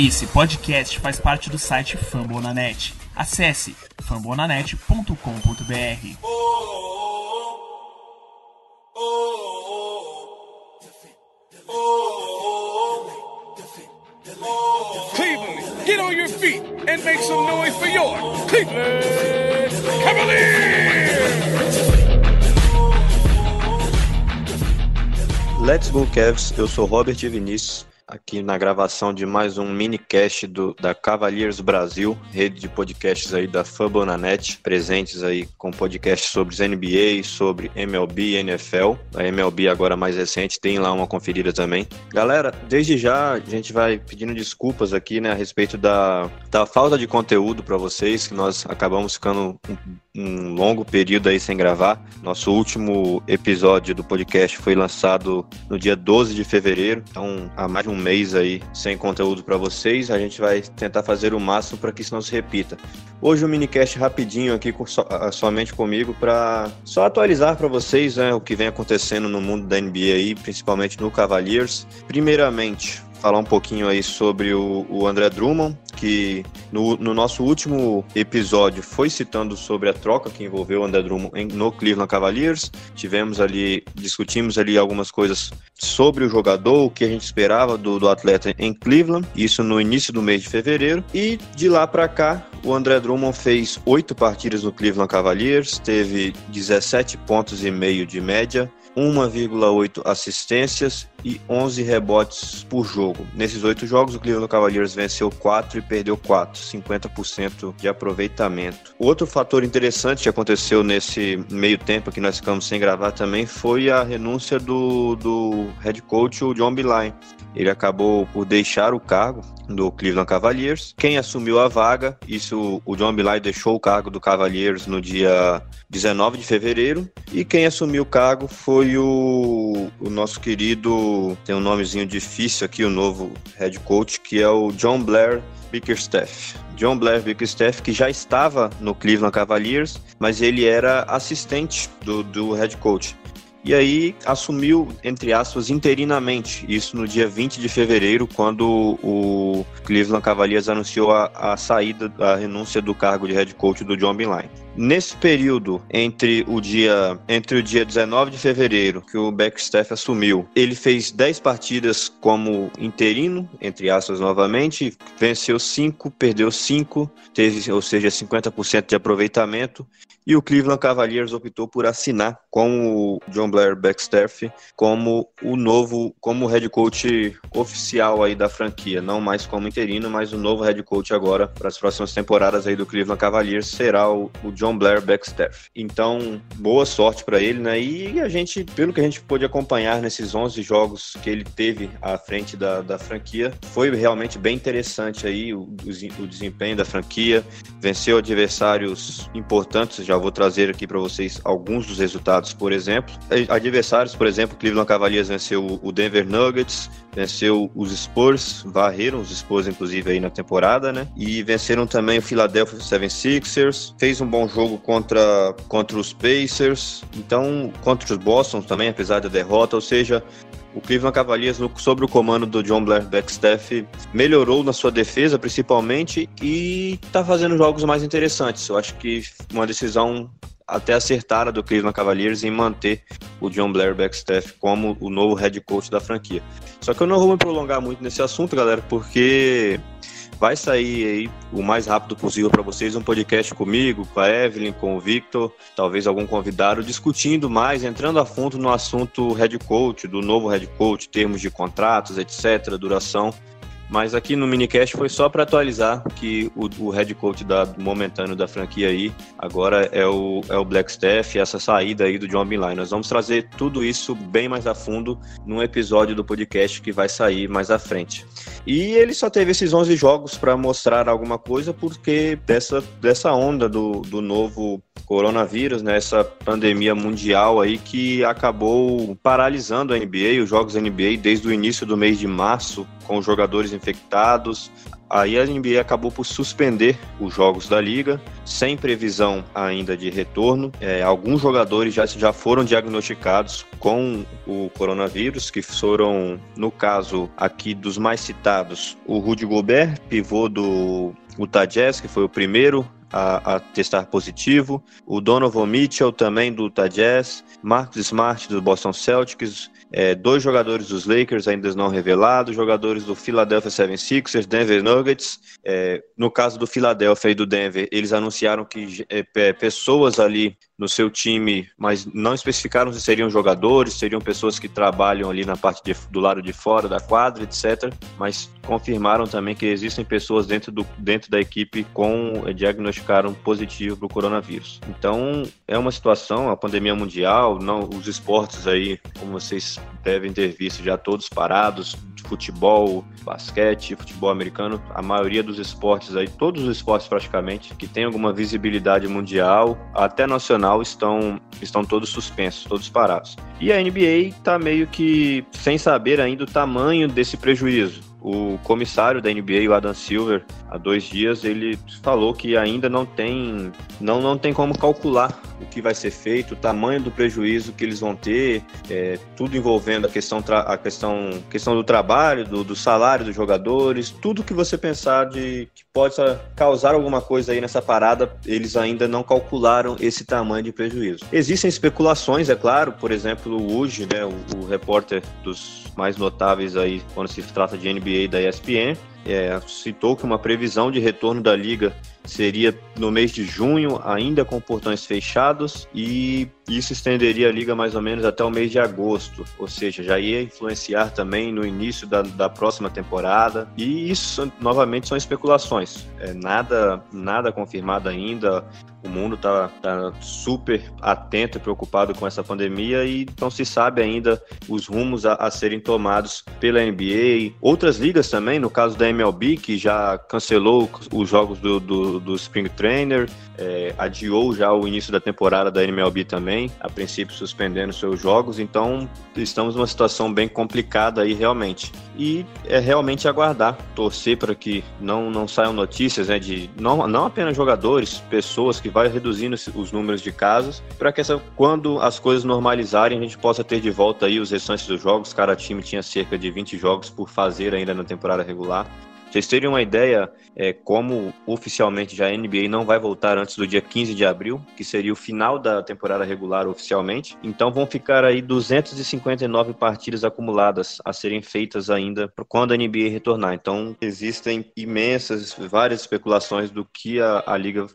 Esse podcast faz parte do site Fambonanet. Acesse fambonanet.com.br. Cleveland, get on your feet and make some noise for your Cleveland Cavaliers! Let's Go Cavs, eu sou Robert Vinícius aqui na gravação de mais um minicast do, da Cavaliers Brasil, rede de podcasts aí da Fambonanet, presentes aí com podcasts sobre NBA, sobre MLB NFL. A MLB agora mais recente, tem lá uma conferida também. Galera, desde já a gente vai pedindo desculpas aqui, né, a respeito da, da falta de conteúdo para vocês, que nós acabamos ficando um, um longo período aí sem gravar. Nosso último episódio do podcast foi lançado no dia 12 de fevereiro, então há mais de um mês aí sem conteúdo para vocês. A gente vai tentar fazer o máximo para que isso não se repita. Hoje um minicast rapidinho aqui com, so, somente comigo para só atualizar para vocês né, o que vem acontecendo no mundo da NBA aí, principalmente no Cavaliers. Primeiramente, falar um pouquinho aí sobre o, o André Drummond, que no, no, nosso último episódio foi citando sobre a troca que envolveu o André Drummond no Cleveland Cavaliers. Tivemos ali, discutimos ali algumas coisas sobre o jogador, o que a gente esperava do, do atleta em Cleveland, isso no início do mês de fevereiro. E de lá para cá, o André Drummond fez oito partidas no Cleveland Cavaliers, teve 17 pontos e meio de média, 1,8 assistências e 11 rebotes por jogo. Nesses oito jogos, o Cleveland Cavaliers venceu 4 e perdeu 4, 50% de aproveitamento. Outro fator interessante que aconteceu nesse meio tempo que nós ficamos sem gravar também foi a renúncia do, do head coach, o John Beeline. Ele acabou por deixar o cargo do Cleveland Cavaliers. Quem assumiu a vaga, isso o John Beeline deixou o cargo do Cavaliers no dia 19 de fevereiro. E quem assumiu o cargo foi o, o nosso querido, tem um nomezinho difícil aqui, o novo head coach, que é o John Blair Bickerstaff. John Blair Bickerstaff, que já estava no Cleveland Cavaliers, mas ele era assistente do, do head coach e aí assumiu, entre aspas, interinamente, isso no dia 20 de fevereiro, quando o Cleveland Cavaliers anunciou a, a saída, a renúncia do cargo de head coach do John Beeline. Nesse período, entre o dia entre o dia 19 de fevereiro, que o Backstaff assumiu, ele fez 10 partidas como interino, entre aspas novamente, venceu 5, perdeu 5, teve, ou seja, 50% de aproveitamento, e o Cleveland Cavaliers optou por assinar com o John Blair Backstaff como o novo, como head coach oficial aí da franquia, não mais como interino, mas o novo head coach agora para as próximas temporadas aí do Cleveland Cavaliers será o, o John Blair Backstaff. Então, boa sorte para ele, né? E a gente, pelo que a gente pôde acompanhar nesses 11 jogos que ele teve à frente da, da franquia, foi realmente bem interessante aí o, o desempenho da franquia. Venceu adversários importantes, já vou trazer aqui para vocês alguns dos resultados, por exemplo. Adversários, por exemplo, Cleveland Cavaliers venceu o Denver Nuggets, venceu os Spurs, varreram os Spurs inclusive aí na temporada, né? E venceram também o Philadelphia 76ers, fez um bom jogo contra, contra os Pacers, então contra os Boston também, apesar da derrota, ou seja, o Cleveland Cavaliers, sob o comando do John Blair Backstaff, melhorou na sua defesa, principalmente, e está fazendo jogos mais interessantes. Eu acho que uma decisão até acertada do Cleveland Cavaliers em manter o John Blair Backstaff como o novo head coach da franquia. Só que eu não vou me prolongar muito nesse assunto, galera, porque vai sair aí o mais rápido possível para vocês um podcast comigo, com a Evelyn, com o Victor, talvez algum convidado, discutindo mais, entrando a fundo no assunto head coach, do novo head coach, termos de contratos, etc., duração. Mas aqui no minicast foi só para atualizar que o, o head coach da, momentâneo da franquia aí agora é o, é o Blackstaff, essa saída aí do John Beeline. Nós vamos trazer tudo isso bem mais a fundo num episódio do podcast que vai sair mais à frente. E ele só teve esses 11 jogos para mostrar alguma coisa porque dessa, dessa onda do, do novo coronavírus, né, essa pandemia mundial aí que acabou paralisando a NBA, os jogos da NBA desde o início do mês de março, com os jogadores infectados. Aí a NBA acabou por suspender os jogos da liga, sem previsão ainda de retorno. É, alguns jogadores já, já foram diagnosticados com o coronavírus, que foram, no caso aqui dos mais citados, o Rudy Gobert, pivô do Utah Jazz, que foi o primeiro a, a, testar positivo, o Donovan Mitchell também do Utah Jazz, Marcus Smart do Boston Celtics, é, dois jogadores dos Lakers ainda não revelados, jogadores do Philadelphia 76ers, Denver Nuggets. É, no caso do Philadelphia e do Denver, eles anunciaram que é, pessoas ali no seu time, mas não especificaram se seriam jogadores, seriam pessoas que trabalham ali na parte de, do lado de fora da quadra, etc. Mas confirmaram também que existem pessoas dentro, do, dentro da equipe com eh, diagnosticaram positivo para o coronavírus. Então é uma situação, a pandemia mundial, não os esportes aí, como vocês devem ter visto já todos parados, futebol, basquete, futebol americano, a maioria dos esportes aí, todos os esportes praticamente, que tem alguma visibilidade mundial, até nacional, estão, estão todos suspensos, todos parados. E a NBA está meio que sem saber ainda o tamanho desse prejuízo. O comissário da NBA, o Adam Silver, há dois dias, ele falou que ainda não tem, não, não tem como calcular o que vai ser feito, o tamanho do prejuízo que eles vão ter, é, tudo envolvendo a questão, a questão, questão do trabalho, do, do salário dos jogadores, tudo que você pensar de que possa causar alguma coisa aí nessa parada, eles ainda não calcularam esse tamanho de prejuízo. Existem especulações, é claro, por exemplo, Uji, né, o, o repórter dos mais notáveis aí quando se trata de NBA da ESPN, é, citou que uma previsão de retorno da liga seria no mês de junho, ainda com portões fechados, e isso estenderia a liga mais ou menos até o mês de agosto, ou seja, já ia influenciar também no início da, da próxima temporada. E isso, novamente, são especulações, é, nada, nada confirmado ainda. O mundo está tá super atento e preocupado com essa pandemia e não se sabe ainda os rumos a, a serem tomados pela NBA. Outras ligas também, no caso da MLB, que já cancelou os jogos do, do, do Spring Trainer, é, adiou já o início da temporada da MLB também, a princípio suspendendo seus jogos, então estamos numa situação bem complicada aí realmente. E é realmente aguardar, torcer para que não, não saiam notícias né, de não, não apenas jogadores, pessoas que vai reduzindo os números de casos, para que essa, quando as coisas normalizarem a gente possa ter de volta aí os restantes dos jogos. Cada time tinha cerca de 20 jogos por fazer ainda na temporada regular. Vocês teriam uma ideia é, como oficialmente já a NBA não vai voltar antes do dia 15 de abril, que seria o final da temporada regular oficialmente. Então vão ficar aí 259 partidas acumuladas a serem feitas ainda quando a NBA retornar. Então existem imensas, várias especulações do que a, a liga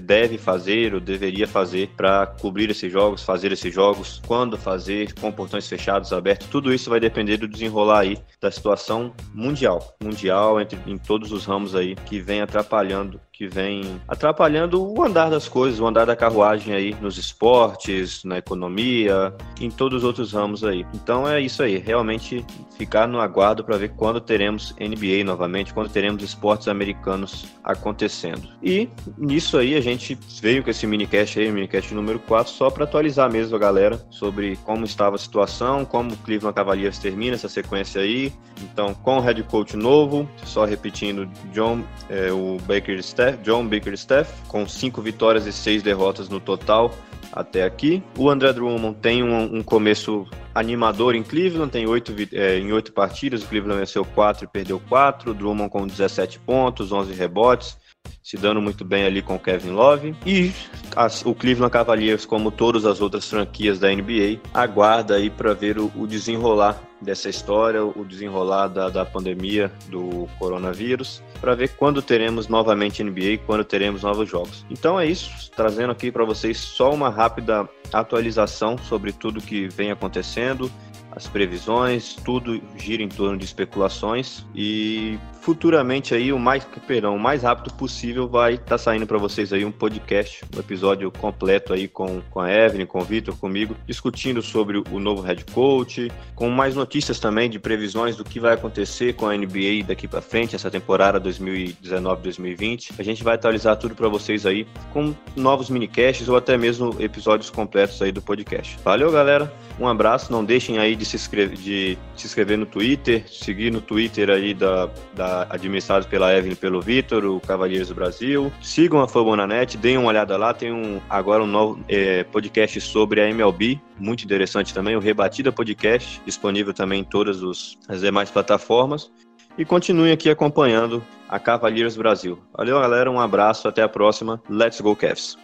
deve fazer ou deveria fazer para cobrir esses jogos, fazer esses jogos, quando fazer, com portões fechados, abertos. Tudo isso vai depender do desenrolar aí da situação mundial, mundial entre em todos os ramos aí que vem atrapalhando que vem atrapalhando o andar das coisas, o andar da carruagem aí nos esportes, na economia, em todos os outros ramos aí. Então é isso aí, realmente ficar no aguardo para ver quando teremos NBA novamente, quando teremos esportes americanos acontecendo. E nisso aí a gente veio com esse minicast aí, minicast número 4, só para atualizar mesmo a galera sobre como estava a situação, como o Cleveland Cavaliers termina essa sequência aí. Então, com o head coach novo, só repetindo, John, é, o Baker Steph John Bickerstaff, com cinco vitórias e seis derrotas no total até aqui. O André Drummond tem um, um começo animador em Cleveland, tem oito, é, em oito partidas, o Cleveland venceu quatro e perdeu quatro, Drummond com 17 pontos, 11 rebotes, se dando muito bem ali com o Kevin Love. E as, o Cleveland Cavaliers, como todas as outras franquias da NBA, aguarda aí para ver o, o, desenrolar dessa história, o desenrolar da, da pandemia do coronavírus, para ver quando teremos novamente NBA, quando teremos novos jogos. Então é isso, trazendo aqui para vocês só uma rápida atualização sobre tudo que vem acontecendo as previsões, tudo gira em torno de especulações e futuramente aí, o mais, perdão, o mais rápido possível vai estar tá saindo para vocês aí um podcast, um episódio completo aí com, com a Evelyn, com o Vitor, comigo, discutindo sobre o novo head coach, com mais notícias também de previsões do que vai acontecer com a NBA daqui para frente, essa temporada 2019-2020. A gente vai atualizar tudo para vocês aí com novos minicasts ou até mesmo episódios completos aí do podcast. Valeu, galera. Um abraço. Não deixem aí de se inscrever, de se inscrever no Twitter, seguir no Twitter aí da, da administrado pela Evelyn pelo Vitor, o Cavaleiros do Brasil. Sigam a Fabonanet, deem uma olhada lá. Tem um agora um novo é, podcast sobre a MLB, muito interessante também, o Rebatida Podcast, disponível também em todas os, as demais plataformas. E continuem aqui acompanhando a Cavaleiros Brasil. Valeu, galera. Um abraço. Até a próxima. Let's go, Cavs.